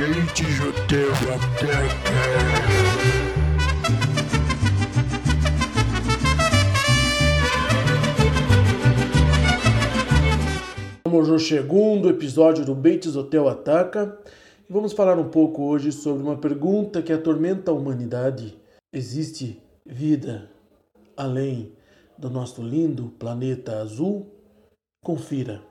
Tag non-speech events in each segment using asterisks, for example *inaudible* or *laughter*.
Dentes o teu ataque. Vamos no segundo episódio do Bates Hotel Ataca vamos falar um pouco hoje sobre uma pergunta que atormenta a humanidade. Existe vida além do nosso lindo planeta azul? Confira.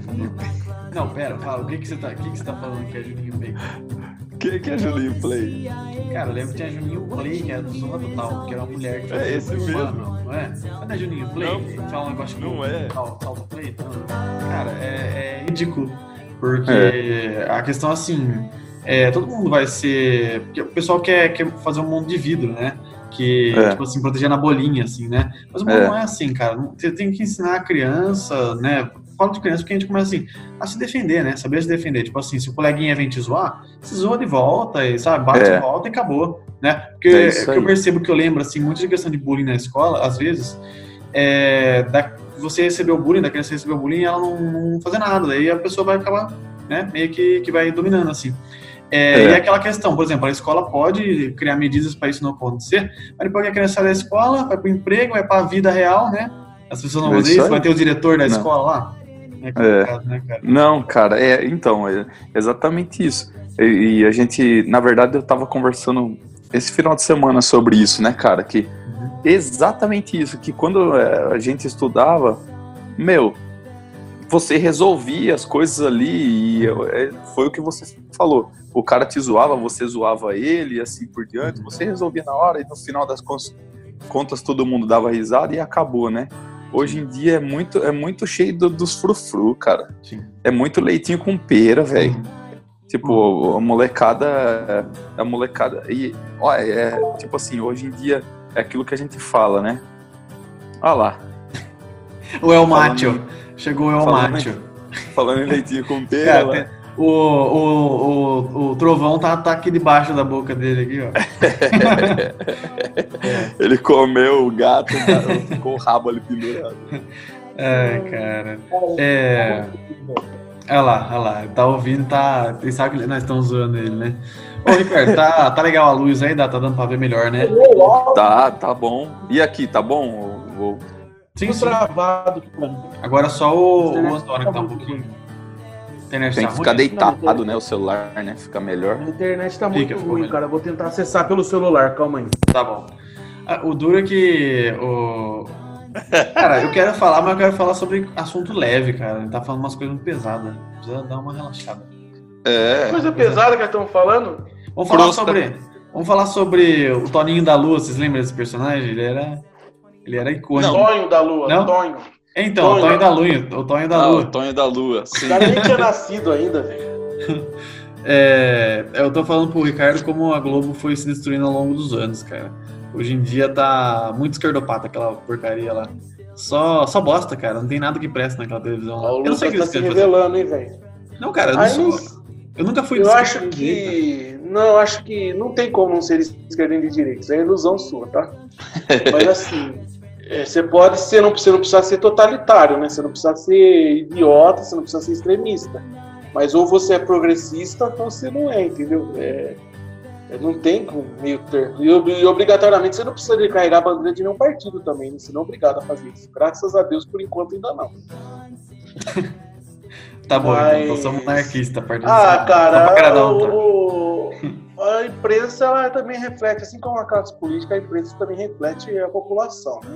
Que Não, pera, fala, o que, que, você tá, o que, que você tá falando que é Juninho Play? Quem que é Juninho Play? Cara, eu lembro que tinha Juninho Play, que era do Zorra Total, que era uma mulher que É fazia esse mesmo. Não é? Não é Juninho Play? Não. Que Fala um negócio Não é. Sal- Salto Play? Não. Cara, é, é ridículo. Porque É. a questão assim, é, todo mundo vai ser. Porque o pessoal quer, quer fazer um mundo de vidro, né? Que, É. tipo assim, proteger na bolinha, assim, né? Mas o mundo É. não é assim, cara. Você tem que ensinar a criança, né? Falo de criança porque a gente começa assim, a se defender, né? Saber se defender. Tipo assim, se o coleguinha vem te zoar, se zoa de volta, e, sabe? Bate É. de volta e acabou, né? Porque É isso que eu percebo que eu lembro, assim, muito de questão de bullying na escola, às vezes, é, da, você recebeu bullying, da criança recebeu bullying e ela não, não fazer nada, daí a pessoa vai acabar, né? Meio que, que vai dominando, assim. É, É. E aquela questão, por exemplo, a escola pode criar medidas para isso não acontecer, mas depois que a criança sai da escola, vai para o emprego, vai para a vida real, né? As pessoas não É vão isso dizer isso, aí. vai ter o diretor da Não. escola lá. É complicado, né, cara? Não, cara, é, então, é exatamente isso. E, e a gente, na verdade, eu tava conversando esse final de semana sobre isso, né, cara? Que exatamente isso, que quando é, a gente estudava, meu, você resolvia as coisas ali e é, foi o que você falou. O cara te zoava, você zoava ele e assim por diante. Você resolvia na hora e no final das contas, contas todo mundo dava risada e acabou, né? Hoje em dia é muito, é muito cheio do- dos frufru, cara. Sim. É muito leitinho com pera, velho. Tipo, a molecada. A molecada. E, olha, é tipo assim, hoje em dia é aquilo que a gente fala, né? Olha lá. O El Macho. Chegou o El Macho. Falando em leitinho com *laughs* pera. Cara, lá. tem- o, o, o, o trovão tá, tá aqui debaixo da boca dele aqui, ó. *laughs* Ele comeu o gato, ficou o rabo ali pendurado. *laughs* Ai, cara. É. Olha lá, olha lá. Tá ouvindo, tá. Ele sabe que nós estamos zoando ele, né? Ô, Ricardo, tá, tá legal a luz aí? Tá dando pra ver melhor, né? Tá, tá bom. E aqui, tá bom? O- Sim, sim. Agora só o, o Antônio que tá um pouquinho. Internet Tem tá que ruim? ficar deitado, né? O celular, né? Fica melhor. A internet tá muito Fica, ruim, melhor. cara. Eu vou tentar acessar pelo celular, calma aí. Tá bom. Ah, O duro é que o. *laughs* Cara, eu quero falar, mas eu quero falar sobre assunto leve, cara. Ele tá falando umas coisas muito pesadas. Precisa dar uma relaxada. É. Coisa pesada que estão falando. Vamos falar Crosta. sobre. Vamos falar sobre o Toninho da Lua. Vocês lembram desse personagem? Ele era. Ele era icônico. Tonho da Lua, Não? Tonho. Então, o Tonho. Tonho da Lua. O Tonho da Ah, Lua. o Tonho da Lua, sim. O cara nem tinha nascido ainda, velho. *laughs* É, eu tô falando pro Ricardo como a Globo foi se destruindo ao longo dos anos, cara. Hoje em dia tá muito esquerdopata aquela porcaria lá. Só, só bosta, cara. Não tem nada que presta naquela televisão lá. Eu não sei o que tá se querem fazer. revelando, hein, velho. Não, cara, eu, não Aí sou- não- eu nunca fui Eu acho que. Não, eu acho que não tem como não ser esquerda de direita. Isso é ilusão sua, tá? *laughs* Mas assim, é, você pode ser, não, você não precisa ser totalitário, né? Você não precisa ser idiota, você não precisa ser extremista. Mas ou você é progressista ou você não é, entendeu? É, é, não tem como meio termo. E, ob- obrigatoriamente você não precisa de carregar a bandeira de nenhum partido também, né? Você não é obrigado a fazer isso. Graças a Deus, por enquanto, ainda não. *laughs* Tá bom, Mas- então, eu sou monarquista Ah, cara, o- a imprensa ela também reflete, assim como a classe política, a imprensa também reflete a população, né?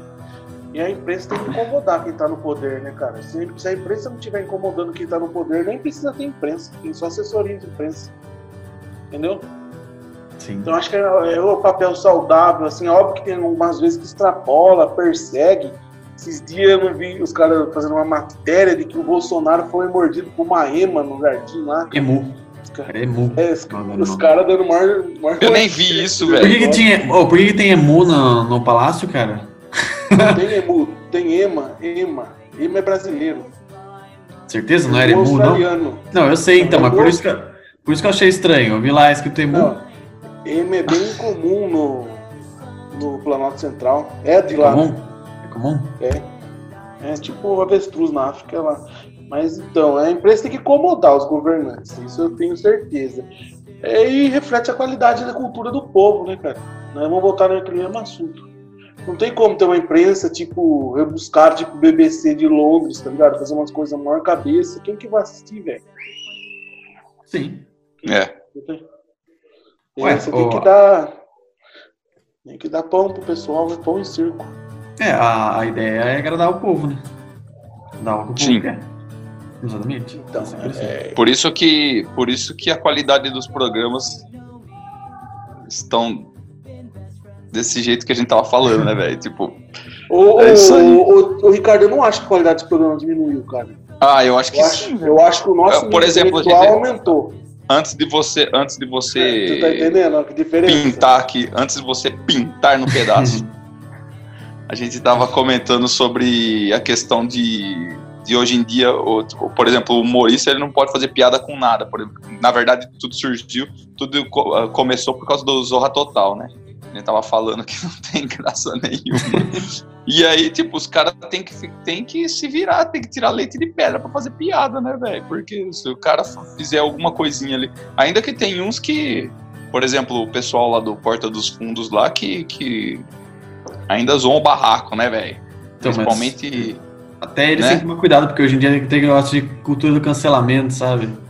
E a imprensa tem que incomodar quem tá no poder, né, cara? Se, se a imprensa não estiver incomodando quem tá no poder, nem precisa ter imprensa, tem só assessoria de imprensa. Entendeu? Sim. Então acho que é, é o papel saudável, assim, óbvio que tem algumas vezes que extrapola, persegue. Esses dias eu não vi os caras fazendo uma matéria de que o Bolsonaro foi mordido por uma ema no jardim lá. Emu. É emu. é, os, os caras dando maior, maior. Eu nem vi isso, Por que, velho. que tinha. Oh, por que, que tem emu no, no palácio, cara? Tem emu, tem ema, ema. Ema é brasileiro. Certeza? Não era Emu emu, não? australiano. Não, eu sei então, mas por isso que, eu- por isso que eu achei estranho. Eu vi lá escrito emu. Não, ema é bem comum no, no Planalto Central. É de É lá. comum? É comum? É tipo avestruz na África lá. Mas então, a empresa tem que incomodar os governantes, isso eu tenho certeza. É, e reflete a qualidade da cultura do povo, né, cara? Nós vamos voltar naquele mesmo assunto. Não tem como ter uma imprensa, tipo, rebuscar, tipo, BBC de Londres, tá ligado? Fazer umas coisas maior cabeça. Quem que vai assistir, velho? Sim. É. É, Ué, você tem ô- que dar. Tem que dar pão pro pessoal, né? pão e circo. É, a, a ideia é agradar o povo, né? Dar o que o povo Sim. quer. Exatamente. Então, É assim. é, Por isso que, por isso que a qualidade dos programas estão desse jeito que a gente tava falando, né, velho? Tipo, Ô, É isso aí. ô, ô, ô, Ricardo, eu não acho que a qualidade dos programas diminuiu, cara. ah, eu acho que Eu sim. acho, eu acho que o nosso Por exemplo, gente- aumentou. Antes de você, antes de Tu tá você entendendo a diferença? pintar aqui, antes de você pintar no pedaço, *laughs* a gente tava comentando sobre a questão de, de hoje em dia, o- por exemplo, o humorista ele não pode fazer piada com nada. Por na verdade, tudo surgiu, tudo ah, começou por causa do Zorra Total, né? Ele tava falando que não tem graça nenhuma. e aí, tipo, os caras têm que, tem que se virar, tem que tirar leite de pedra pra fazer piada, né, velho? Porque se o cara fizer alguma coisinha ali. Ainda que tem uns que, por exemplo, o pessoal lá do Porta dos Fundos lá, que, que ainda zoam o barraco, né, velho? Então, mas Principalmente. até eles né? têm que tomar cuidado, porque hoje em dia tem negócio de cultura do cancelamento, sabe?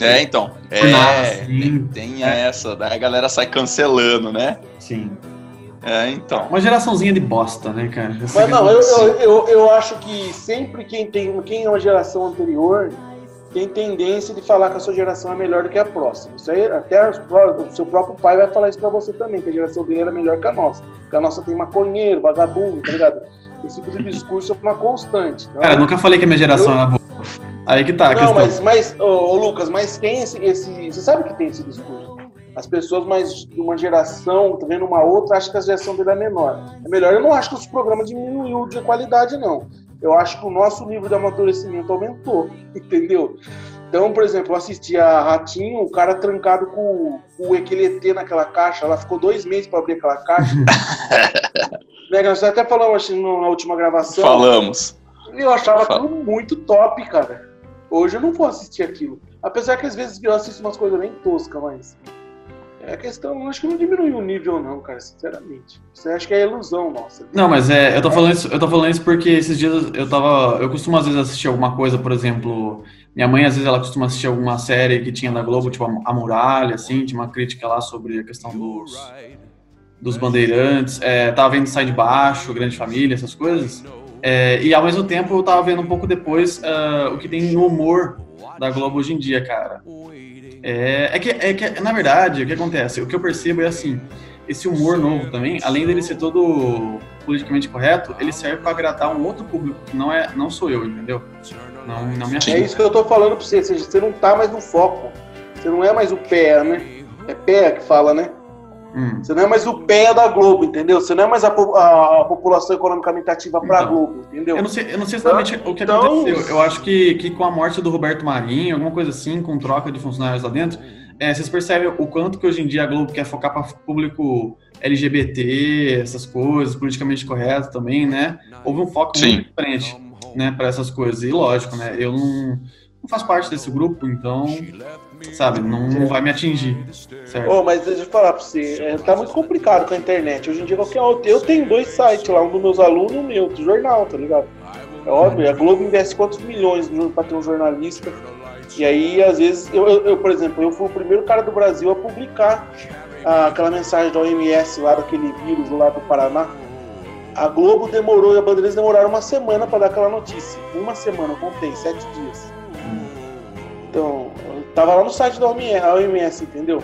É, então. É, sim. tem essa, daí a galera sai cancelando, né? Sim. É, então. Uma geraçãozinha de bosta, né, cara? Essa Mas não, eu, eu, eu, eu acho que sempre quem tem quem é uma geração anterior tem tendência de falar que a sua geração é melhor do que a próxima. Isso aí, até o seu próprio pai vai falar isso pra você também, que a geração dele era melhor que a nossa. Porque a nossa tem maconheiro, vagabundo, tá ligado? Esse tipo de discurso é uma constante. Então, Cara, eu nunca falei que a minha geração era boa. Aí que tá a não, questão. mas, mas ô, ô, Lucas, mas tem esse, esse. Você sabe que tem esse discurso? As pessoas mais de uma geração, tá vendo uma outra, acham que a geração dele é menor. É melhor. Eu não acho que os programas diminuiu de qualidade, não. Eu acho que o nosso nível de amadurecimento aumentou, *laughs* entendeu? Então, por exemplo, eu assisti a Ratinho, o cara trancado com, com o equilete naquela caixa, ela ficou dois meses para abrir aquela caixa. *laughs* né, nós até falamos acho, na última gravação. Falamos. Eu achava aquilo muito top, cara. Hoje eu não vou assistir aquilo. Apesar que às vezes eu assisto umas coisas bem toscas, mas. É a questão, acho que não diminuiu o nível, não, cara, sinceramente. Você acha que é ilusão nossa. Não, mas é, eu tô falando isso, eu tô falando isso porque esses dias eu tava, eu costumo às vezes assistir alguma coisa, por exemplo, minha mãe às vezes ela costuma assistir alguma série que tinha na Globo, tipo a Muralha, assim, tinha uma crítica lá sobre a questão dos dos bandeirantes, é, tava vendo Sai de Baixo, Grande Família, essas coisas. É, e ao mesmo tempo eu tava vendo um pouco depois ah, o que tem no humor da Globo hoje em dia, cara. É, é, que, é que, na verdade, o que acontece? O que eu percebo é assim, esse humor novo também, além dele ser todo politicamente correto, ele serve para agradar um outro público, que não, é, não sou eu, entendeu? Não, não me É achei. isso que eu tô falando pra você. Você não tá mais no foco. Você não é mais o pé, né? É pé que fala, né? Hum. Você não é mais o pé da Globo, entendeu? Você não é mais a, a- a população economicamente ativa pra Então, Globo, entendeu? Eu não sei, eu não sei exatamente o que Então- aconteceu. Eu acho que, que com a morte do Roberto Marinho, alguma coisa assim, com troca de funcionários lá dentro, é, vocês percebem o quanto que hoje em dia a Globo quer focar para público LGBT, essas coisas, politicamente correto também, né? Houve um foco Sim. muito diferente, né, para essas coisas. E lógico, né? Eu não, não faço parte desse grupo, então, sabe, não, não vai me atingir, certo? Ô, mas deixa eu falar pra você, é, tá muito complicado com a internet. Hoje em dia, qualquer outro. Eu tenho dois sites lá, um dos meus alunos e o meu, do jornal, tá ligado? É óbvio, a Globo investe quantos milhões pra ter um jornalista. E aí, às vezes, eu, eu- eu, por exemplo, eu fui o primeiro cara do Brasil a publicar ah, aquela mensagem da OMS lá, daquele vírus lá do Paraná. A Globo demorou e a Bandeirantes demoraram uma semana pra dar aquela notícia. Uma semana, contei, sete dias. Então, eu tava lá no site da OMS, entendeu?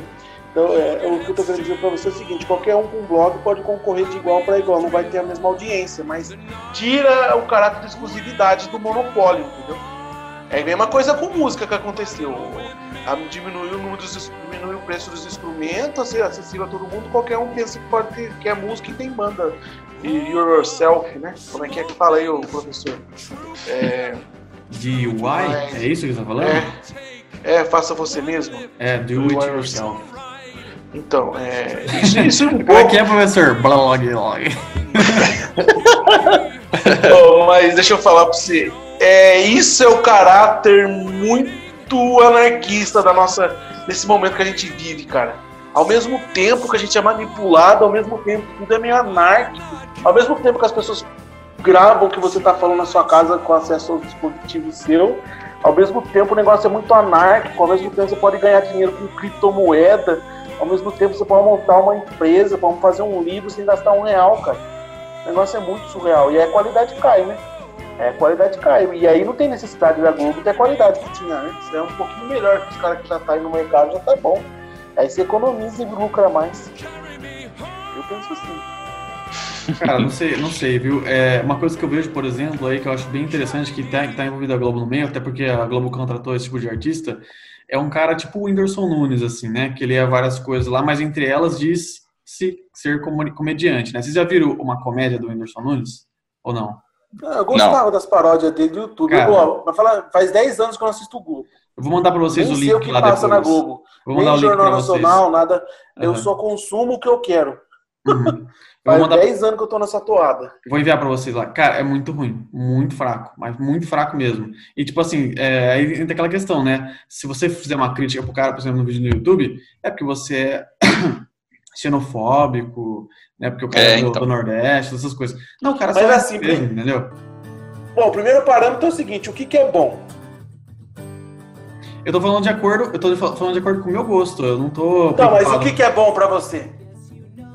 Então, é, o que eu tô querendo dizer pra você é o seguinte: qualquer um com blog pode concorrer de igual para igual, não vai ter a mesma audiência, mas tira o caráter de exclusividade do monopólio, entendeu? É a mesma coisa com música que aconteceu. Diminuiu o, número dos, diminuiu o preço dos instrumentos, ser acessível a todo mundo, qualquer um pensa que pode ter, que é música e tem banda. E yourself, né? Como é que é que fala aí, ô professor? É, De why? É isso que você tá falando? é, é, faça você mesmo. É, do it yourself. Então, é. *laughs* Isso, isso um Como é pouco. que é, professor? Blog, blog. *laughs* Ô, mas deixa eu falar pra você. É, isso é o caráter muito anarquista da nossa. desse momento que a gente vive, cara. Ao mesmo tempo que a gente é manipulado, ao mesmo tempo que tudo é meio anárquico, ao mesmo tempo que as pessoas gravam o que você tá falando na sua casa com acesso ao dispositivo seu, ao mesmo tempo o negócio é muito anárquico, ao mesmo tempo você pode ganhar dinheiro com criptomoeda, ao mesmo tempo você pode montar uma empresa, pode fazer um livro sem gastar um real, cara. O negócio é muito surreal. E a qualidade cai, né? É, qualidade cai. E aí não tem necessidade da Globo ter a qualidade que tinha antes. É um pouquinho melhor que os caras que já tá aí no mercado já tá bom. Aí você economiza e lucra mais. Eu penso assim. Cara, não sei, não sei, viu? É, uma coisa que eu vejo, por exemplo, aí que eu acho bem interessante, que tá, que tá envolvida a Globo no meio, até porque a Globo contratou esse tipo de artista, é um cara tipo o Whindersson Nunes, assim, né? Que ele é várias coisas lá, mas entre elas diz se ser comediante, né? Vocês já viram uma comédia do Whindersson Nunes? Ou não? Ah, Eu gostava das paródias dele do YouTube. Cara. Eu, pra falar, faz 10 anos que eu não assisto o Globo. Eu vou mandar pra vocês Nem o sei o link que lá passa depois. na Globo. Vou mandar o Nem link Jornal pra vocês. Nacional, nada. Eu Aham. só consumo o que eu quero. Uhum. *laughs* Faz mandar 10 anos que eu tô nessa toada. Vou enviar pra vocês lá. Cara, é muito ruim. Muito fraco. Mas muito fraco mesmo. E, tipo assim, é, aí entra aquela questão, né? Se você fizer uma crítica pro cara, por exemplo, no vídeo no YouTube, é porque você é *coughs* xenofóbico, né? Porque o cara É, é, do, então. do Nordeste, essas coisas. Não, o cara Mas é assim, mesmo, entendeu? Bom, o primeiro parâmetro é o seguinte: o que, que é bom? Eu tô falando de acordo, eu tô fal- falando de acordo com o meu gosto. Eu não tô. Então, mas o que, que é bom pra você?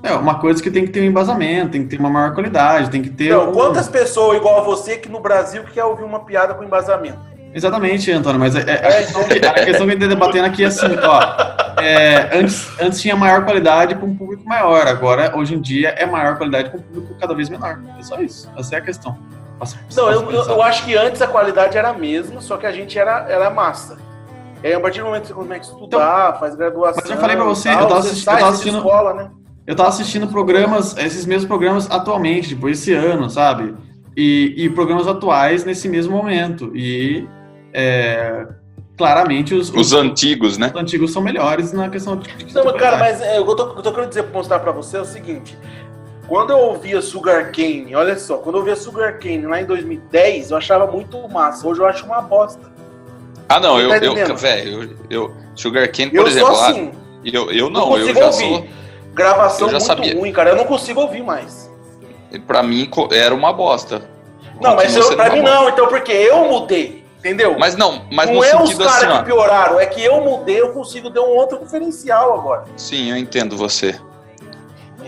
É uma coisa que tem que ter um embasamento, tem que ter uma maior qualidade, tem que ter. Então, um- quantas pessoas igual a você que no Brasil que quer ouvir uma piada com embasamento? Exatamente, Antônio, mas é, é- É, então- *laughs* a questão que a gente tá debatendo aqui é assim, ó. é, antes, antes tinha maior qualidade para um público maior, agora, hoje em dia, é maior qualidade para um público cada vez menor. É só isso. Essa é a questão. Passa- Não, eu, eu, acho que antes a qualidade era a mesma, só que a gente era, era massa. E aí, a partir do momento que você começa a estudar, faz graduação. Então, mas eu falei pra você, tal, eu tava você assistindo- sai eu tava dessa assistindo- escola, né? Eu tava assistindo programas, esses mesmos programas atualmente, tipo, esse ano, sabe? E, e programas atuais nesse mesmo momento. E é, claramente os, Os antigos, né? os antigos são melhores na questão de. de Não, mas, cara, mas é, o que eu tô, eu tô querendo dizer, mostrar pra você é o seguinte. Quando eu ouvia Sugar Cane, olha só, quando eu ouvia Sugar Cane lá em 2010, eu achava muito massa. Hoje eu acho uma bosta. Ah, não, Tá eu, eu entendendo? velho, eu, eu, Sugar Cane, por eu exemplo, sou assim. eu, eu Não, não, eu já ouvir. sou. Gravação muito sabia. ruim, cara. Eu não consigo ouvir mais. Pra mim era uma bosta. Não, mas eu, pra mim bosta. não, então porque eu mudei, entendeu? Mas não, mas não no é os sentido caras assim, que pioraram, é que eu mudei, eu consigo ter um outro diferencial agora. Sim, eu entendo você.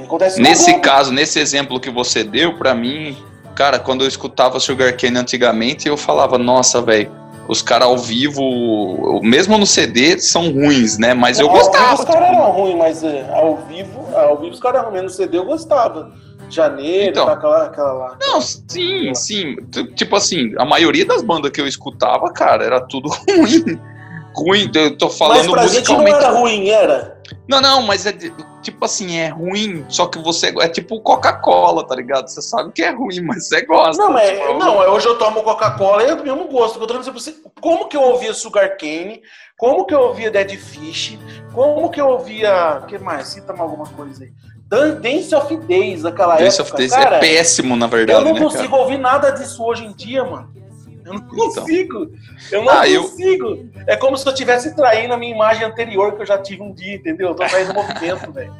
Acontece Nesse caso, nesse exemplo que você deu, pra mim, cara, quando eu escutava Sugar Cane antigamente, eu falava, nossa, velho, os caras ao vivo, mesmo no CD, são ruins, né? Mas eu Ao vivo gostava. Os caras eram ruins, mas é, ao vivo, ao vivo os caras eram ruins. No CD eu gostava. Janeiro, Então. tá, aquela, aquela lá. Não, sim, sim. Tipo assim, a maioria das bandas que eu escutava, cara, era tudo *laughs* ruim. Ruim, eu tô Mas falando pra gente não musicalmente. era ruim, era. Não, não, mas é de- tipo assim, é ruim, só que você. É tipo Coca-Cola, tá ligado? Você sabe que é ruim, *laughs* mas você gosta. Não, mas Tipo, não, hoje eu tomo Coca-Cola e é o mesmo gosto. Eu tô dizendo pra você, como que eu ouvia Sugar Cane? Como que eu ouvia Dead Fish? Como que eu ouvia. O que mais? Cita mais alguma coisa aí. Dan- Dance of Days, aquela Dance época. of Days cara, é péssimo, na eu verdade, não né, consigo cara? ouvir nada disso hoje em dia, mano. Eu não Então. consigo. Eu não Ah, eu- consigo. É como se eu estivesse traindo a minha imagem anterior que eu já tive um dia, entendeu? Eu tô traindo o movimento, velho.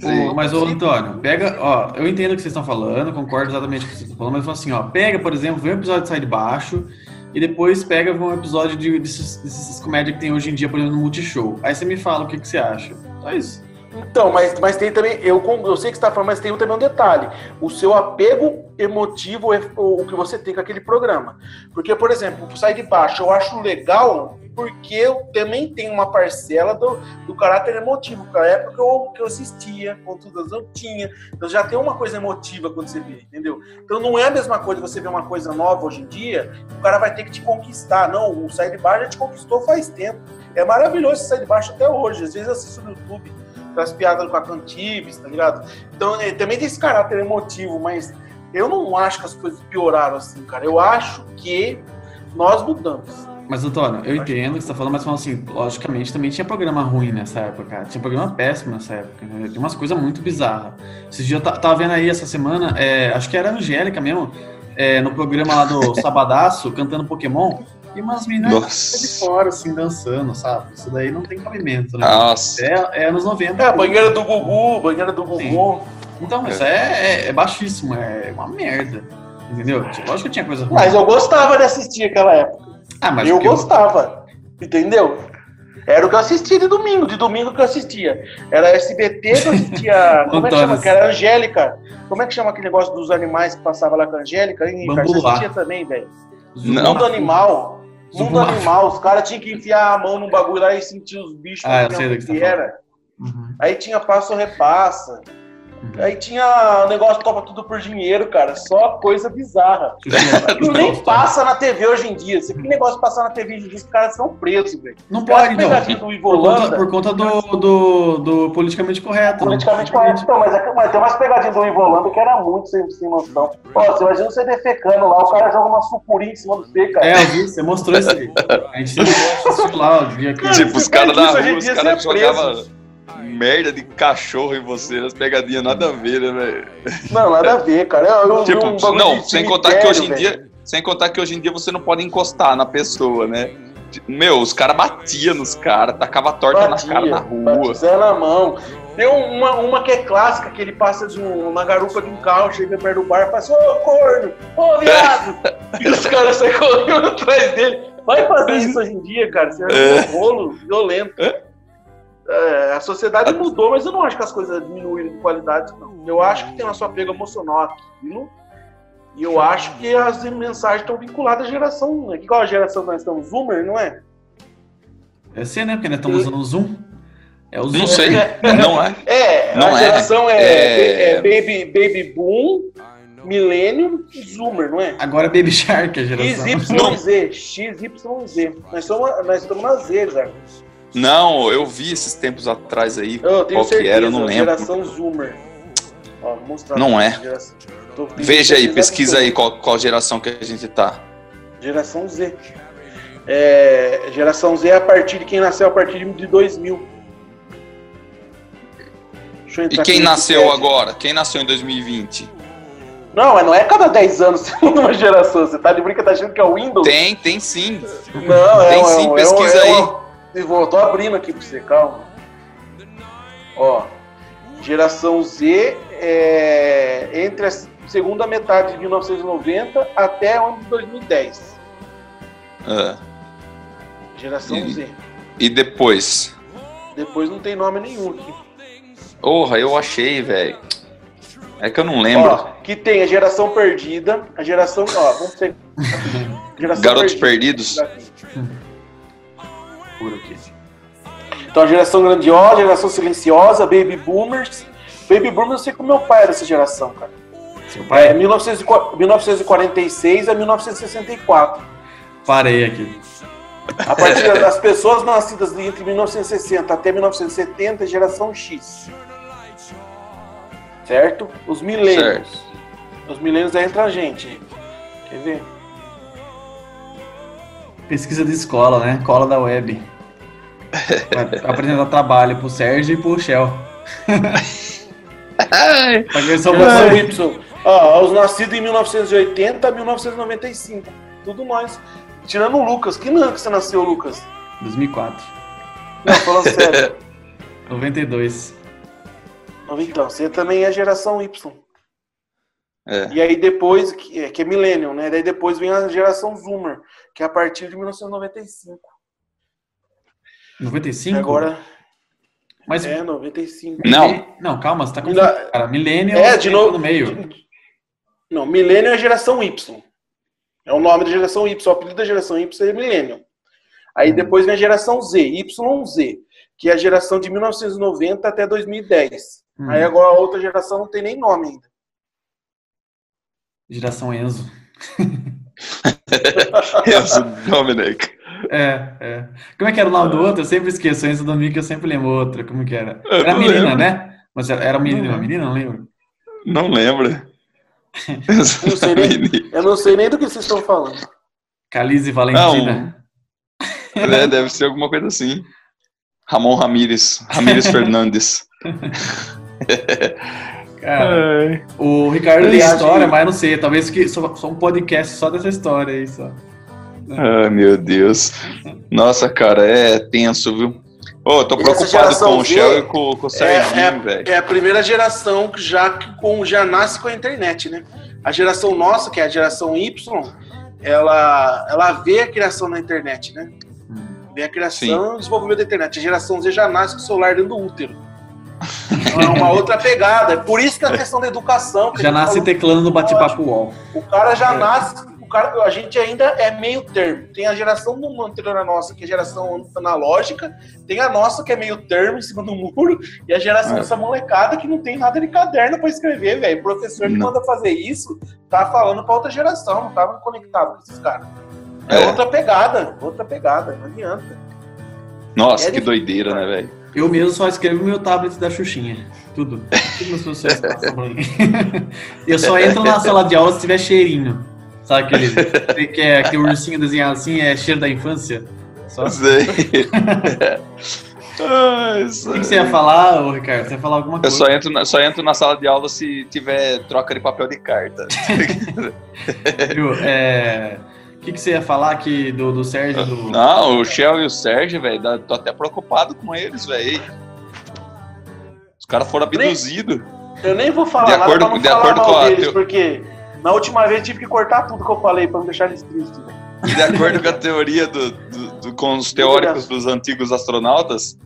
Sim. Mas, ô Antônio, pega, ó, eu entendo o que vocês estão falando, concordo exatamente com o que vocês estão falando, mas assim, ó, pega, por exemplo, vê um episódio de Sai de Baixo e depois pega um episódio de, desses, desses comédias que tem hoje em dia, por exemplo, no Multishow. Aí você me fala o que, que você acha. Só isso. Então, mas, mas tem também, eu, com- eu sei que você está falando, mas tem também um detalhe. O seu apego emotivo é o, o que você tem com aquele programa. Porque, por exemplo, o Sai de Baixo, eu acho legal porque eu também tenho uma parcela do, do caráter emotivo. Na época eu, que eu assistia, quantas eu tinha. Então já tem uma coisa emotiva quando você vê, entendeu? Então não é a mesma coisa você ver uma coisa nova hoje em dia, o cara vai ter que te conquistar. Não, o Sai de Baixo já te conquistou faz tempo. É maravilhoso esse Sai de Baixo até hoje. Às vezes eu assisto no YouTube as piadas com a Cantibes, tá ligado? Então é, também tem esse caráter emotivo, mas eu não acho que as coisas pioraram assim, cara. Eu acho que nós mudamos. Mas, Antônio, eu entendo o que você tá falando, mas falando assim, logicamente também tinha programa ruim nessa época, cara. Tinha programa péssimo nessa época. Né? Tinha umas coisas muito bizarras. Esses dias eu ta- tava vendo aí essa semana, é, acho que era a Angélica mesmo, é, no programa lá do Sabadaço, *laughs* cantando Pokémon, e umas meninas de fora, assim, dançando, sabe? Isso daí não tem cabimento, né? Nossa. É, é anos 90. É, a banheira do Gugu, banheira do Sim. Gugu. Então, isso é, é, é baixíssimo, é uma merda. Entendeu? Tipo, Lógico que tinha coisa ruim. Mas eu gostava de assistir aquela época. ah, mas eu gostava. Entendeu? Era o que eu assistia de domingo, de domingo que eu assistia. Era SBT que eu assistia. *laughs* Como é que chama? Que era Angélica. Como é que chama aquele negócio dos animais que passava lá com a Angélica? Bambu lá. assistia também, velho. Não. Mundo animal. Mundo Zumba. animal. Os caras tinham que enfiar a mão num bagulho lá e sentir os bichos. Ah, que que tá era. Uhum, Aí tinha passo repassa. Uhum. Aí tinha o negócio topa tudo por dinheiro, cara. Só coisa bizarra. *laughs* Aquilo nem passa na TV hoje em dia. Se aquele negócio passar na TV hoje em dia, os caras são presos, velho. Não pode, não. pegadinhas do Ivo Por conta, por conta do, do, do politicamente correto. né? politicamente correto. Então, mas, é- mas tem umas pegadinhas do Ivo Holanda que era muito sem, sem noção. Ó, você imagina você defecando lá, o cara joga uma sucuri em cima do C, cara. É, eu vi, você mostrou isso aí. A gente assistiu lá o dia que. Cara, Tipo, os você caras da rua, os caras você é jogavam merda de cachorro em você, as pegadinhas nada a ver, né, velho? Não, nada a ver, cara. Eu, eu Tipo, um não, sem contar que hoje em cemitério, dia, sem contar que hoje em dia você não pode encostar na pessoa, né? Meu, os caras batiam nos caras, tacava torta na cara na rua. Batia Zé na mão. Tem uma, uma que é clássica, que ele passa de um- na garupa de um carro, chega perto do bar e fala assim, ô corno, ô viado! *laughs* e os caras saem correndo atrás dele. Vai fazer isso hoje em dia, cara. Você é um rolo violento. É, a sociedade mudou, mas eu não acho que as coisas diminuíram de qualidade, não. Eu acho que tem uma sua apego emocional aquilo. E eu acho que as mensagens estão vinculadas à geração. Né? Que qual a geração que nós estamos? Zoomer, não é? É ser, né? Porque nós estamos usando o Zoom. É o Zoom. Não sei, *laughs* não é? É, Não a é. geração é, É. é baby, baby Boom, Millennium e Zoomer, não é? Agora é Baby Shark a geração. XYZ, XYZ. Nós, somos, nós estamos na Z, Zé. Não, eu vi esses tempos atrás aí. Eu Qual que certeza, era, eu não lembro. geração Zoomer. Ó, vou mostrar. Não é. geração. Veja aí, pesquisa aí qual, qual geração que a gente tá. Geração Z. É, geração Z é a partir de quem nasceu a partir de 2000. Deixa eu E quem nasceu agora? Quem nasceu em 2020? Não, mas não é cada 10 anos *laughs* uma geração. Você tá de brinca, tá achando que é o Windows? Tem, tem sim. Não, é Tem um- sim, é pesquisa é aí. Vou- tô abrindo aqui pra você, calma. Ó, geração Z é entre a segunda metade de 1990 até o ano de 2010. Ah, Geração E- Z. e depois? Depois não tem nome nenhum aqui. Porra, eu achei, velho. É que eu não lembro. Ó, que tem a geração perdida, a geração. Ó, vamos ter. *laughs* Geração Garotos perdida. Perdidos. Por aqui. Então, a geração grandiosa, geração silenciosa, baby boomers. Baby boomers, eu sei que o meu pai é dessa geração, cara. Seu É, pai? 1904 1946 a 1964. Parei aqui. A partir das pessoas nascidas entre 1960 até 1970, geração X. Certo? Os milênios. Os milênios aí entra a gente. Quer ver? Pesquisa de escola, né? Cola da web. Vai apresentar trabalho pro Sérgio e pro Shell. Pra ver só Geração você. Y. Ó, os nascidos em 1980 a 1995. Tudo nós. Tirando o Lucas. Que ano que você nasceu, Lucas? 2004. Não, falando sério. *laughs* 92. Então, você também é geração Y. É. E aí depois, que é, que é Millennium, né? Daí depois vem a geração Zoomer, que é a partir de 1995. 95? E agora Mas. é 95. Não. Não, calma, você tá Mila- confundindo. Cara, Millennium É, de novo. no meio. Não, Millennium é a geração Y. É o nome da geração Y. O apelido da geração Y é Millennium. Aí Hum. depois vem a geração Z, YZ, que é a geração de 1990 até 2010. Hum. Aí agora a outra geração não tem nem nome ainda. Geração Enzo. *laughs* Enzo Dominic. É, é. Como é que era o nome do outro? Eu sempre esqueço. Enzo Domingo eu sempre lembro outra. Como que era? Eu Era não menina, lembro. né? Mas era, era menino e uma Não menina? Não lembro. Não lembro. *laughs* Não sei nem, eu não sei nem do que vocês estão falando. Calize Valentina. *laughs* É, deve ser alguma coisa assim. Ramon Ramírez. Ramírez *laughs* Fernandes. Cara, o Ricardo tem história, mas não sei. Talvez que só, só um podcast só dessa história aí. Só. Ai, meu Deus. Nossa, cara, é tenso, viu? Ô, eu tô E preocupado com o Shell e com, com o Serginho, velho. É a primeira geração que já, que com, já nasce com a internet, né? A geração nossa, que é a geração Y, ela, ela vê a criação na internet, né? Vê a criação e o desenvolvimento da internet. A geração Z já nasce com o celular dentro do útero. Então, é uma outra pegada. É Por isso que a questão da educação. que Já nasce falou, teclando no bate-papo UOL. O cara já É. nasce. O cara, a gente ainda é meio termo. Tem a geração do anterior à nossa, que é a geração analógica. Tem a nossa, que é meio termo em cima do muro. E a geração É. dessa molecada que não tem nada de caderno pra escrever, velho. O professor que Não. manda fazer isso tá falando pra outra geração. Não tava conectado com esses caras. É, É. outra pegada. Outra pegada. Não adianta. Nossa, É que difícil, doideira, cara. né, velho? Eu mesmo só escrevo no meu tablet da Xuxinha. Tudo. Tudo meus professores *laughs* passam. *laughs* Eu só entro na sala de aula se tiver cheirinho. Sabe aquele que, é, que tem o ursinho desenhado assim, é cheiro da infância? Só. O Sei. Ai, *laughs* que, que você ia falar, ô Ricardo? Você ia falar alguma Eu coisa? só entro, na, só entro na sala de aula se tiver troca de papel de carta. *laughs* Viu? É, O que, que você ia falar aqui do, do Sérgio? Do... Não, o Shell e o Sérgio, velho, tô até preocupado com eles, velho. Os caras foram abduzidos. Eu nem vou falar De nada acordo- pra não de falar acordo mal com a deles, teo- porque na última vez tive que cortar tudo que eu falei pra não deixar eles tristes. velho. E de acordo com a teoria do, do- do- com os teóricos dos antigos astronautas.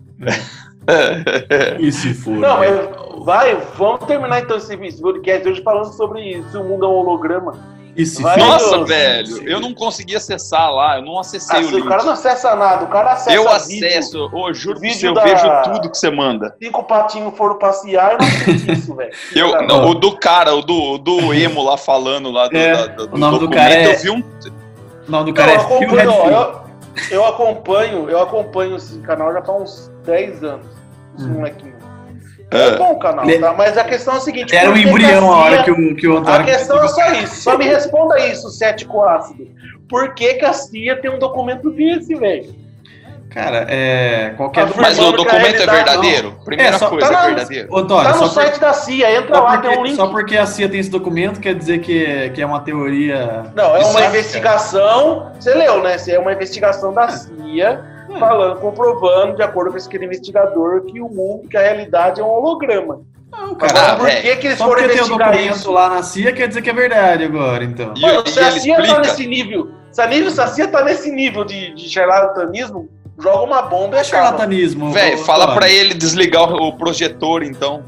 E se for? Não, né? mas vai, vamos terminar então esse esse podcast hoje falando sobre se o mundo é um holograma. E se vai- for? Nossa, Deus. velho, eu não consegui acessar lá, eu não acessei Ah, o se o link. cara não acessa nada, o cara acessa Eu vídeo. acesso, ô, juro que vídeo eu da- vejo tudo que você manda. Cinco patinhos foram passear, eu não acredito *laughs* isso, velho. Eu, não, o do cara, o do, do emo lá falando lá do, É, da- do, o nome do documento, cara é- eu vi um. O nome do cara eu é Phil Redfield. eu, eu acompanho, eu acompanho esse canal já há uns 10 anos. Esse Hum. molequinho. É É, bom o canal, Ele- tá? Mas a questão é a seguinte: Era um embrião a hora que o, que o A Antônio. questão é só isso. Só me responda isso, cético ácido. Por que, que a CIA tem um documento desse, velho? Cara, é. Qualquer. Ah, mas o a documento é verdadeiro? Primeira É, só- coisa, tá é na- verdadeiro. Ô, Antônio, Tá no só, por- site da CIA, entra lá, tem um porque, link. só porque a CIA tem esse documento quer dizer que, que é uma teoria. Não, é uma é- investigação. Você leu, né? É uma investigação da CIA É. falando, comprovando, de acordo com esse aquele investigador, que o mundo, que a realidade é um holograma. Não, cara. por velho, que, que eles Só foram investigar isso? lá na CIA quer dizer que é verdade agora, então. E, Mano, e se a CIA tá explica. nesse nível, se a, nível, se a CIA tá nesse nível de, de charlatanismo, joga uma bomba é e charlatanismo. Velho, fala pra ele desligar o, o projetor, então.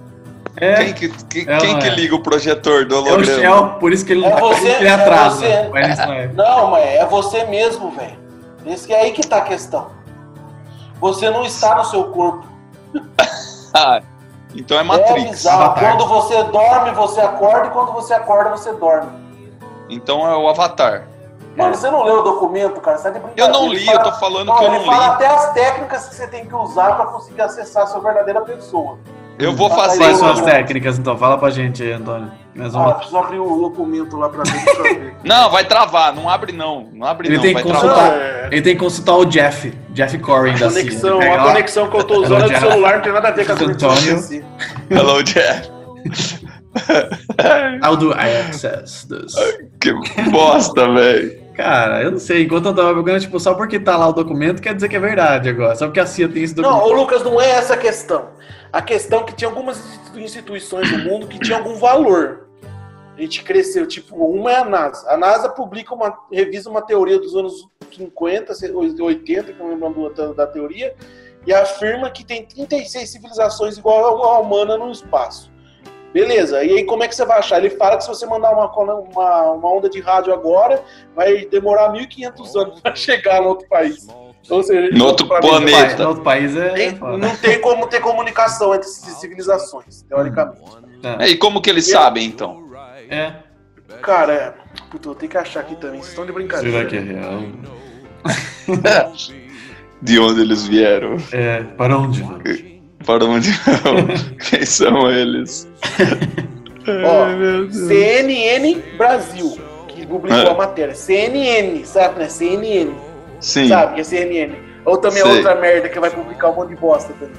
É, Quem, que, que- É, quem que é. liga o projetor do é o holograma? Shell, por isso que ele, É por isso você, que ele é atrasa. você. Mas isso é. Não, mas é você mesmo, velho. Esse que é aí que tá a questão. Você não está no seu corpo. *laughs* Ah, então é É Matrix. Avatar. Quando você dorme, você acorda, e quando você acorda, você dorme. Então é o Avatar. Mano, você não leu o documento, cara? Você tá de Eu brincadeira. não Ele li, fala- eu tô falando Ó, que eu ele não fala li. até as técnicas que você tem que usar pra conseguir acessar a sua verdadeira pessoa. Eu vou fazer Quais isso. são as técnicas, então? Fala pra gente aí, Antônio. Nós Ah, vamos... preciso abrir o documento lá pra ver. Deixa eu ver. Não, vai travar, não abre não. Não abre Ele não, tem vai que travar. consultar. É- Ele tem que consultar o Jeff, Jeff Corey da CIA. conexão, a lá, conexão que eu tô usando é do celular, não tem nada a ver com a conexão. Hello, Jeff. How do I access this? Que bosta, velho. Cara, eu não sei. Enquanto eu tava jogando, tipo, só porque tá lá o documento quer dizer que é verdade agora. Só porque a CIA tem esse Não, documento. ô Lucas, não é essa a questão. A questão é que tinha algumas instituições do mundo que tinham algum valor. A gente cresceu, tipo, uma é a NASA. A NASA publica uma, revisa uma teoria dos anos 50, 80, que eu não lembro o da, teoria, e afirma que tem 36 civilizações igual a humana no espaço. Beleza, e aí como é que você vai achar? Ele fala que se você mandar uma, uma, uma onda de rádio agora, vai demorar 1.500 anos para chegar no outro país. Ou seja, No outro planeta. No outro país é. Tem- não tem como ter comunicação entre essas civilizações, teoricamente. É, E como que eles sabem, então? É. Cara, é... Puta, eu tenho que achar aqui também, vocês estão de brincadeira. Será que é real? *laughs* De onde eles vieram? É. Para onde vamos? Para onde vão? *laughs* Quem são eles? Ó. CNN Brasil, que publicou É. a matéria. CNN, sabe, né? CNN, Sim. sabe que é CNN. Ou também é Sei. outra merda que vai publicar um monte de bosta também.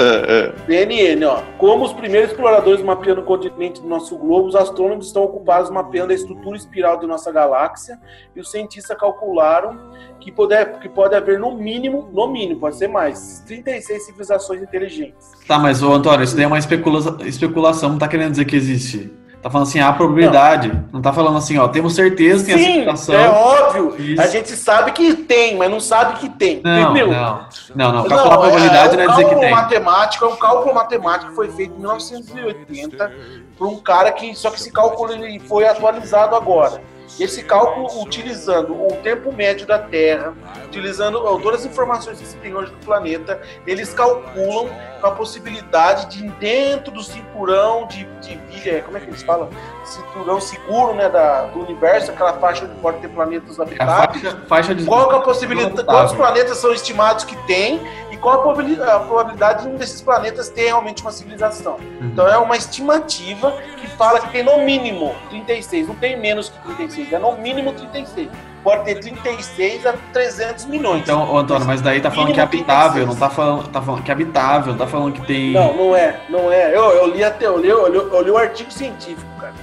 É, é. CNN, ó. Como os primeiros exploradores mapeando o continente do nosso globo, os astrônomos estão ocupados mapeando a estrutura espiral de nossa galáxia e os cientistas calcularam que pode, que pode haver no mínimo, no mínimo, pode ser mais, 36 civilizações inteligentes. Tá, mas ô Antônio, isso daí é uma especula- especulação, não tá querendo dizer que existe. Tá falando assim, há probabilidade. Não, tá falando assim, ó, temos certeza, tem a Sim, civilização. é óbvio. Isso. A gente sabe que tem, mas não sabe que tem. Não, entendeu? não, não, não. Calcular a é- probabilidade não é é um dizer que tem. matemático, é um cálculo matemático que foi feito em 1980 por um cara que só que esse cálculo ele foi atualizado agora. Esse cálculo utilizando o tempo médio da Terra, utilizando todas as informações que se tem hoje do planeta, eles calculam a possibilidade de dentro do cinturão de, de vida, como é que eles falam? Cinturão seguro, né, da, do universo, aquela faixa onde pode ter planetas A habitados. faixa, faixa de. Qual é a possibilidade? Quantos planetas são estimados que tem e qual a probabilidade de um desses planetas ter realmente uma civilização? Uhum. Então é uma estimativa que fala que tem no mínimo 36, não tem menos que 36, é no mínimo 36. Pode ter 36 a 300 milhões. Então, Antônio, mas daí tá falando que é habitável, 36. não tá falando, tá falando que é habitável, não tá falando que tem. Não, não é, não é. Eu, eu li até, eu li, eu, li, eu li o artigo científico, cara.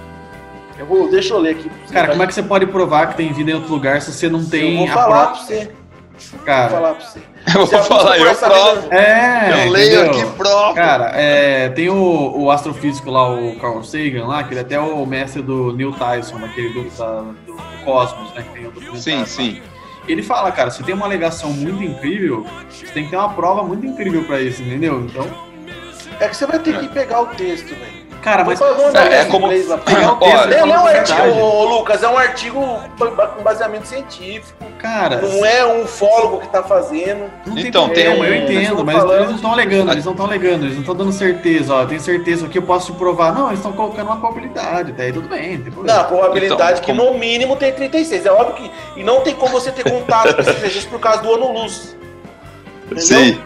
Eu vou, deixa eu ler aqui. Cara, tá? como é que você pode provar que tem vida em outro lugar se você não Eu tem vou a falar prova? pra você. Vou Cara, falar pra você. *laughs* Eu vou falar, eu provo. é. Eu leio entendeu? aqui, provo. Cara, é, tem o, o astrofísico lá, o Carl Sagan lá, que ele é até o mestre do Neil Tyson, aquele do, da- do, do Cosmos, né? Que tem o Sim, sim. Ele fala, cara, se tem uma alegação muito incrível, você tem que ter uma prova muito incrível pra isso, entendeu? Então, É que você vai ter que pegar o texto, velho. Cara, mas. É, é como- inglês lá. Pegar o *laughs* Olha, Ele é um artigo, Lucas, é um artigo com baseamento científico. Cara, Não é um ufólogo que tá fazendo. não tem Então, tem problema, um- eu entendo, mas falando- eles não estão alegando, eles não estão alegando, eles não estão dando certeza, ó, eu tenho certeza que eu posso te provar. Não, eles estão colocando uma probabilidade, daí tudo bem, não tem. Não, a probabilidade Então, que no mínimo tem 36. É óbvio que. E não tem como você ter contato com esses *laughs* registros por causa do ano luz. Entendeu? Sim.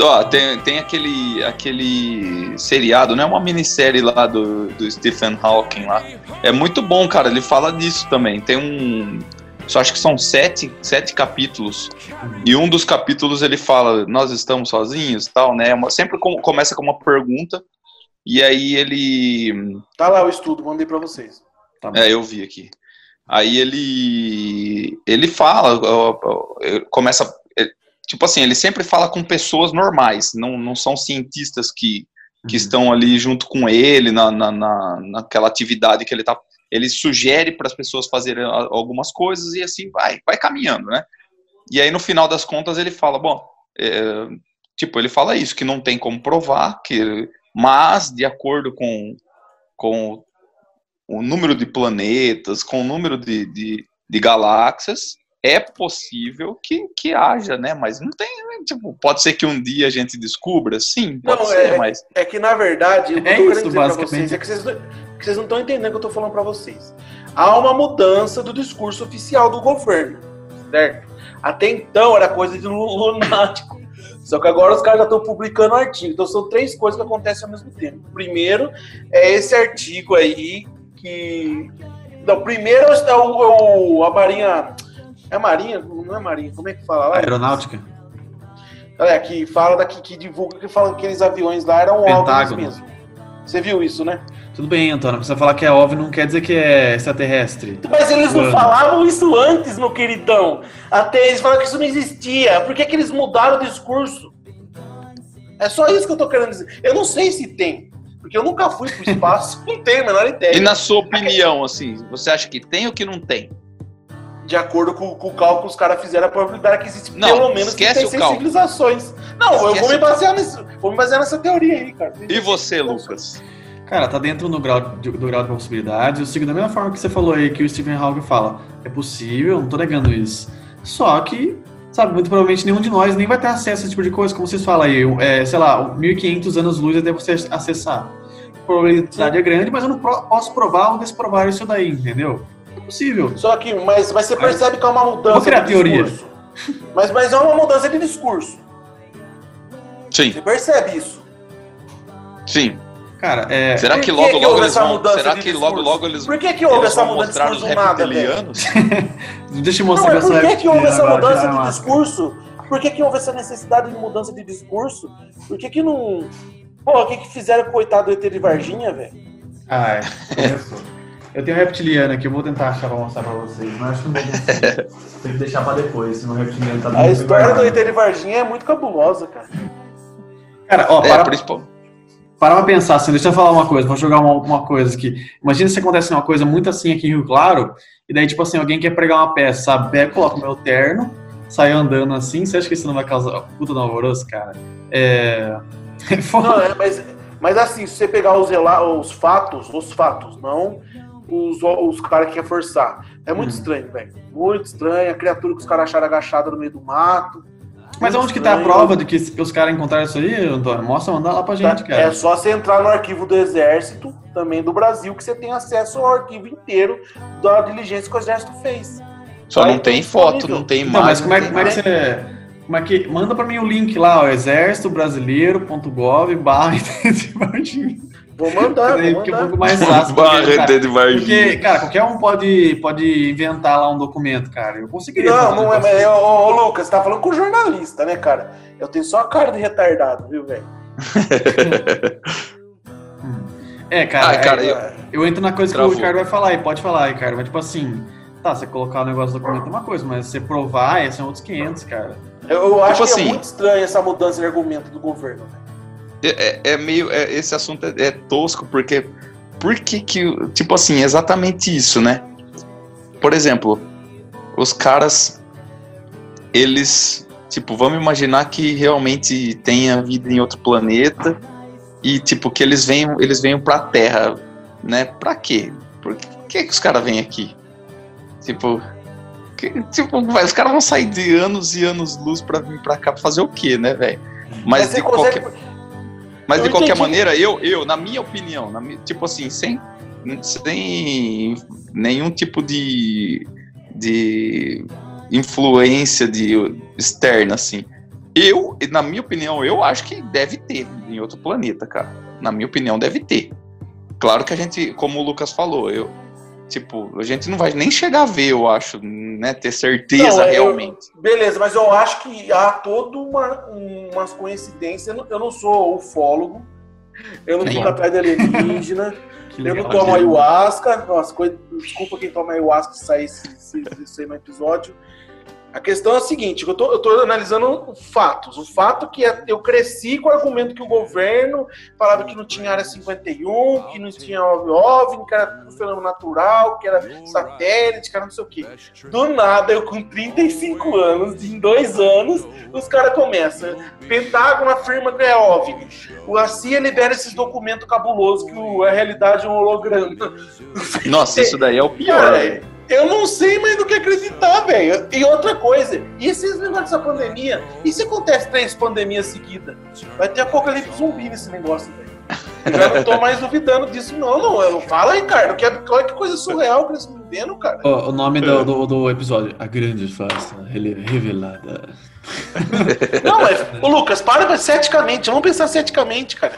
Ó, tem, tem aquele, aquele seriado, né? Uma minissérie lá do, do Stephen Hawking lá. É muito bom, cara. Ele fala disso também. Tem um. Só acho que são sete, sete capítulos. E um dos capítulos ele fala: Nós estamos sozinhos tal, né? Uma- Sempre com- começa com uma pergunta. E aí ele. Tá lá o estudo, mandei pra vocês. Tá. É, eu vi aqui. Aí ele ele fala, começa, é, tipo assim, ele sempre fala com pessoas normais, não, não são cientistas que, que Uhum. estão ali junto com ele na, na, na- naquela atividade que ele tá. Ele sugere para as pessoas fazerem algumas coisas e assim vai, vai caminhando, né? E aí no final das contas ele fala, bom, é, tipo, ele fala isso, que não tem como provar, que, mas de acordo com, com o número de planetas, com o número de, de, de galáxias, é possível que, que haja, né? Mas não tem, né? tipo, pode ser que um dia a gente descubra, sim, pode Não, ser, é- mas É que, na verdade, o que É eu tô isso, querendo dizer pra basicamente. vocês é que vocês, não- que vocês não estão entendendo o que eu tô falando pra vocês. Há uma mudança do discurso oficial do governo, certo? Até então era coisa de lu- *laughs* lunático. Só que agora os caras já estão publicando artigo. Então são três coisas que acontecem ao mesmo tempo. Primeiro é esse artigo aí que. Não, primeiro é o, é o- a Marinha. É a Marinha? Não é Marinha? Como é que fala lá? Aeronáutica. É, que fala daqui, que divulga que fala que aqueles aviões lá eram OVNIs Pentágono. mesmo. Você viu isso, né? Tudo bem, Antônio, você falar que é OVNI não quer dizer que é extraterrestre. Mas eles não falavam isso antes, meu queridão. Até eles falaram que isso não existia. Por que, que eles mudaram o discurso? É só isso que eu tô querendo dizer. Eu não sei se tem. Porque eu nunca fui pro espaço. *laughs* não tenho a menor ideia. e na sua opinião, assim, você acha que tem ou que não tem? De acordo com, com o cálculo que os caras fizeram, a probabilidade é que existe Não, pelo menos esquece 36 o cálculo. civilizações. Não, eu Esquece vou me, basear nesse, vou me basear nessa teoria aí, cara. E você, Lucas? Cara, tá dentro do grau de, do grau de possibilidade. Eu sigo da mesma forma que você falou aí, que o Stephen Hawking fala. É possível, não tô negando isso. Só que, sabe, muito provavelmente nenhum de nós nem vai ter acesso a esse tipo de coisa, como vocês falam aí. É, sei lá, 1500 anos-luz até você acessar. A probabilidade é grande, mas eu não posso provar ou desprovar isso daí, entendeu? É possível. Só que, mas, mas você percebe que é uma mudança Vou criar de teoria. discurso. Mas, mas é uma mudança de discurso. Sim, Você percebe isso. sim. Cara, é. Será que que logo, que logo eles essa vão. Será que logo, logo eles, Por que que houve essa mudança de discurso nada? *laughs* Deixa eu Não, mostrar mas que eu por que, que houve essa mudança de máscara. discurso? Por que, que houve essa necessidade de mudança de discurso? Por que, que não. Pô, o que, que fizeram com o coitado do ET de Varginha, velho? Ai, começou. Eu tenho um reptiliano aqui, eu vou tentar achar pra mostrar pra vocês, mas acho que não vou conseguir. *laughs* Tem que deixar pra depois, senão o reptiliano tá A história do. ET de Varginha é muito cabulosa, cara. Cara, ó, É, para, principal. para pra pensar assim, deixa eu falar uma coisa, vou jogar uma, uma coisa aqui. Imagina se acontece uma coisa muito assim aqui em Rio Claro, e daí, tipo assim, alguém quer pregar uma peça, sabe? Pega, coloca o meu terno, sai andando assim, você acha que isso não vai causar puta no alvoroço, cara? É. *laughs* é. Não, é, mas, mas assim, se você pegar os, os fatos, os fatos, não os, os caras que querem forçar. É muito Hum. estranho, velho. Muito estranho. A criatura que os caras acharam agachada no meio do mato. Mas onde que tá a estranho. prova de que os caras encontraram isso aí, Antônio? Mostra, mandar lá pra gente, Tá? cara. É só você entrar no arquivo do Exército, também do Brasil, que você tem acesso ao arquivo inteiro da diligência que o Exército fez. Só Aí não tem foto, não tem Então, mas imagem. como é, não como é que você. Como é que. Manda pra mim o link lá, ó, exércitobrasileiro.gov barra *laughs* Vou mandar, vou fica um mandar. pouco mais fácil. Porque, cara, porque, cara, qualquer um pode, pode inventar lá um documento, cara. Eu conseguiria. Não, um não é, mas, ô, ô, Lucas, você tá falando com jornalista, né, cara? Eu tenho só a cara de retardado, viu, velho? *laughs* É, cara, Ah, cara, é- eu- eu entro na coisa que Travou. o Ricardo vai falar, e pode falar, Ricardo. Mas, tipo assim, tá, você colocar o negócio do documento é uma coisa, mas você provar, são outros 500, cara. Eu, eu acho que assim- é muito estranho essa mudança de argumento do governo. velho. É, é meio. é- esse assunto é, é tosco, porque. Por que que. Tipo assim, exatamente isso, né? Por exemplo, os caras. Eles. Tipo, vamos imaginar que realmente tenha vida em outro planeta e, tipo, que eles venham, eles venham pra Terra, né? Pra quê? Por que, que os caras vêm aqui? Tipo. tipo, os caras vão sair de anos e anos luz pra vir pra cá pra fazer o quê, né, velho? Mas, você de consegue. qualquer mas Eu de qualquer entendi. maneira, eu, eu, na minha opinião, na tipo assim, sem, sem nenhum tipo de, de influência de, externa, assim. Eu, na minha opinião, eu acho que deve ter em outro planeta, cara. Na minha opinião, deve ter. Claro que a gente, como o Lucas falou, eu, tipo, a gente não vai nem chegar a ver, eu acho, né? Ter certeza Não, é, eu- realmente. Beleza, mas eu acho que há toda uma, umas coincidências. Eu não, eu não sou ufólogo, eu não *laughs* fico atrás de alienígena, eu não tomo ayahuasca. Nossa, coi- desculpa quem toma ayahuasca se sair isso aí no episódio. A questão é a seguinte, eu tô analisando fatos. O fato que é, eu cresci com o argumento que o governo falava que não tinha área 51, que não tinha OVNI, que era tudo fenômeno natural, que era satélite, que era não sei o quê. Do nada, eu com 35 anos, em dois anos, os caras começam. Pentágono afirma que é OVNI. O CIA libera esses documentos cabulosos que a realidade é um holograma. Nossa, isso daí é o *laughs* pior, Cara, velho. Eu não sei mais do que acreditar, velho. E outra coisa, e esses negócios dessa pandemia? E se acontece três pandemias seguidas? Vai ter apocalipse zumbi nesse negócio, velho. Eu já não tô mais duvidando disso, não, não. Fala, Ricardo, que, olha que coisa surreal que eles estão vivendo, cara. O nome do, do, do episódio, A Grande Farsa Rele- Revelada. *laughs* Não, mas, ô Lucas, para ceticamente, vamos pensar ceticamente, cara.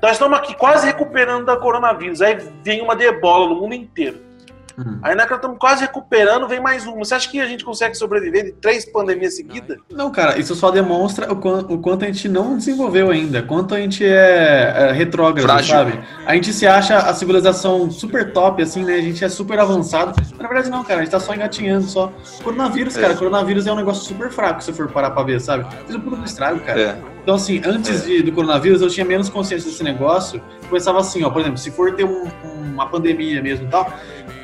Nós estamos aqui quase recuperando da coronavírus, aí vem uma de ebola no mundo inteiro. Hum. Aí nós estamos quase recuperando, vem mais uma. Você acha que a gente consegue sobreviver de três pandemias seguidas? Não, cara, isso só demonstra o, quan- o quanto a gente não desenvolveu ainda, quanto a gente é, é retrógrado, Frágil. sabe? A gente se acha a civilização super top, assim, né? A gente é super avançado. Mas, na verdade, não, cara, a gente tá só engatinhando só. Coronavírus, cara, coronavírus é um negócio super fraco, se for parar pra ver, sabe? Fez um pulo do estrago, cara. É. Então, assim, antes de- do coronavírus, eu tinha menos consciência desse negócio. Pensava assim, ó, por exemplo, se for ter um- uma pandemia mesmo e tal,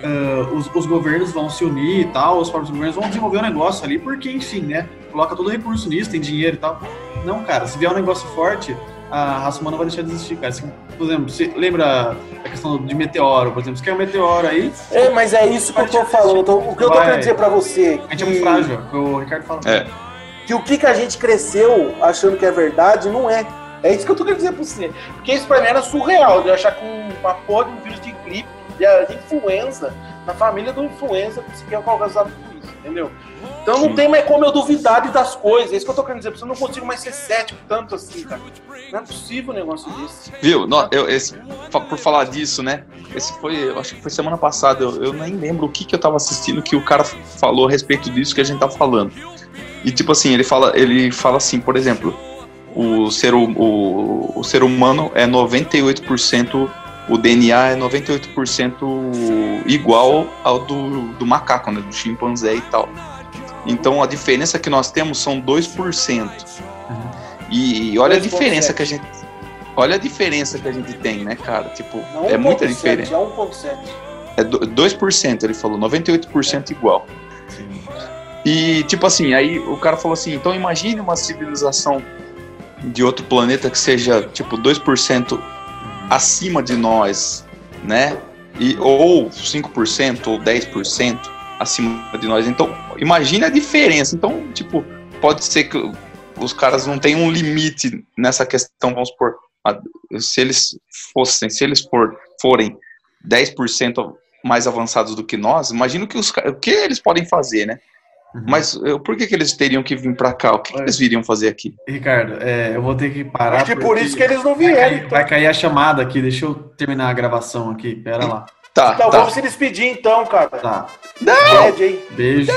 ah, os, os governos vão se unir e tal, os próprios governos vão desenvolver um negócio ali, porque, enfim, né? Coloca todo o recurso nisso, tem dinheiro e tal. Não, cara, se vier um negócio forte, a raça humana vai deixar de existir, cara. Assim, por exemplo, você lembra a questão de meteoro, por exemplo, se quer um meteoro aí, É, mas é isso que eu tô falando. Então, o que eu tô querendo dizer pra você a gente é que, muito frágil, é o que o Ricardo fala. É. que o que, que a gente cresceu achando que é verdade não é. É isso que eu tô querendo dizer pra você. Porque isso pra mim era surreal, de achar que um- uma porra de um vírus de gripe, de, de influenza, na família do influenza, conseguia causar tudo isso, entendeu? Então não Sim. tem mais como eu duvidar das coisas. É isso que eu tô querendo dizer. Eu não consigo mais ser cético tanto assim, cara. Não é possível um negócio desse. Viu? Nó- eu, esse, por falar disso, né? Esse foi, eu acho que foi semana passada. Eu, eu nem lembro o que, que eu tava assistindo que o cara falou a respeito disso que a gente tava falando. E tipo assim, ele fala, ele fala assim, por exemplo, o ser, hu- o, o ser humano é 98%, o DNA é 98% igual ao do, do macaco, né? Do chimpanzé e tal. Então a diferença que nós temos são 2%. E olha a 2,7. diferença que a gente. Olha a diferença que a gente tem, né, cara? Tipo, Não é muita 1,7, diferença. É 1,7. É do- 2%, ele falou, 98% igual. Sim. E, tipo assim, aí o cara falou assim: então imagine uma civilização de outro planeta que seja, tipo, 2% acima de nós, né? E, ou 5% ou 10% acima de nós. Então, imagine a diferença. Então, tipo, pode ser que os caras não tenham um limite nessa questão, vamos supor, a- se eles fossem, se eles for, forem 10% mais avançados do que nós, imagina o que, os, o que eles podem fazer, né? Uhum. Mas eh, por que, que eles teriam que vir pra cá? O que, que eles viriam fazer aqui? Ricardo, é, eu vou ter que parar. Acho que por porque isso que eles não vai vieram. cair, então. vai cair a chamada aqui, deixa eu terminar a gravação aqui, pera lá. Tá, Então tá. vamos se despedir então, cara. Tá, Pede aí. beijo.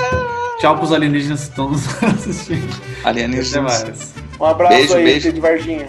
Tchau pros alienígenas que estão nos *laughs* assistindo. Até Alienígenas. mais. Um abraço Beijo, aí, beijo. de Varginha.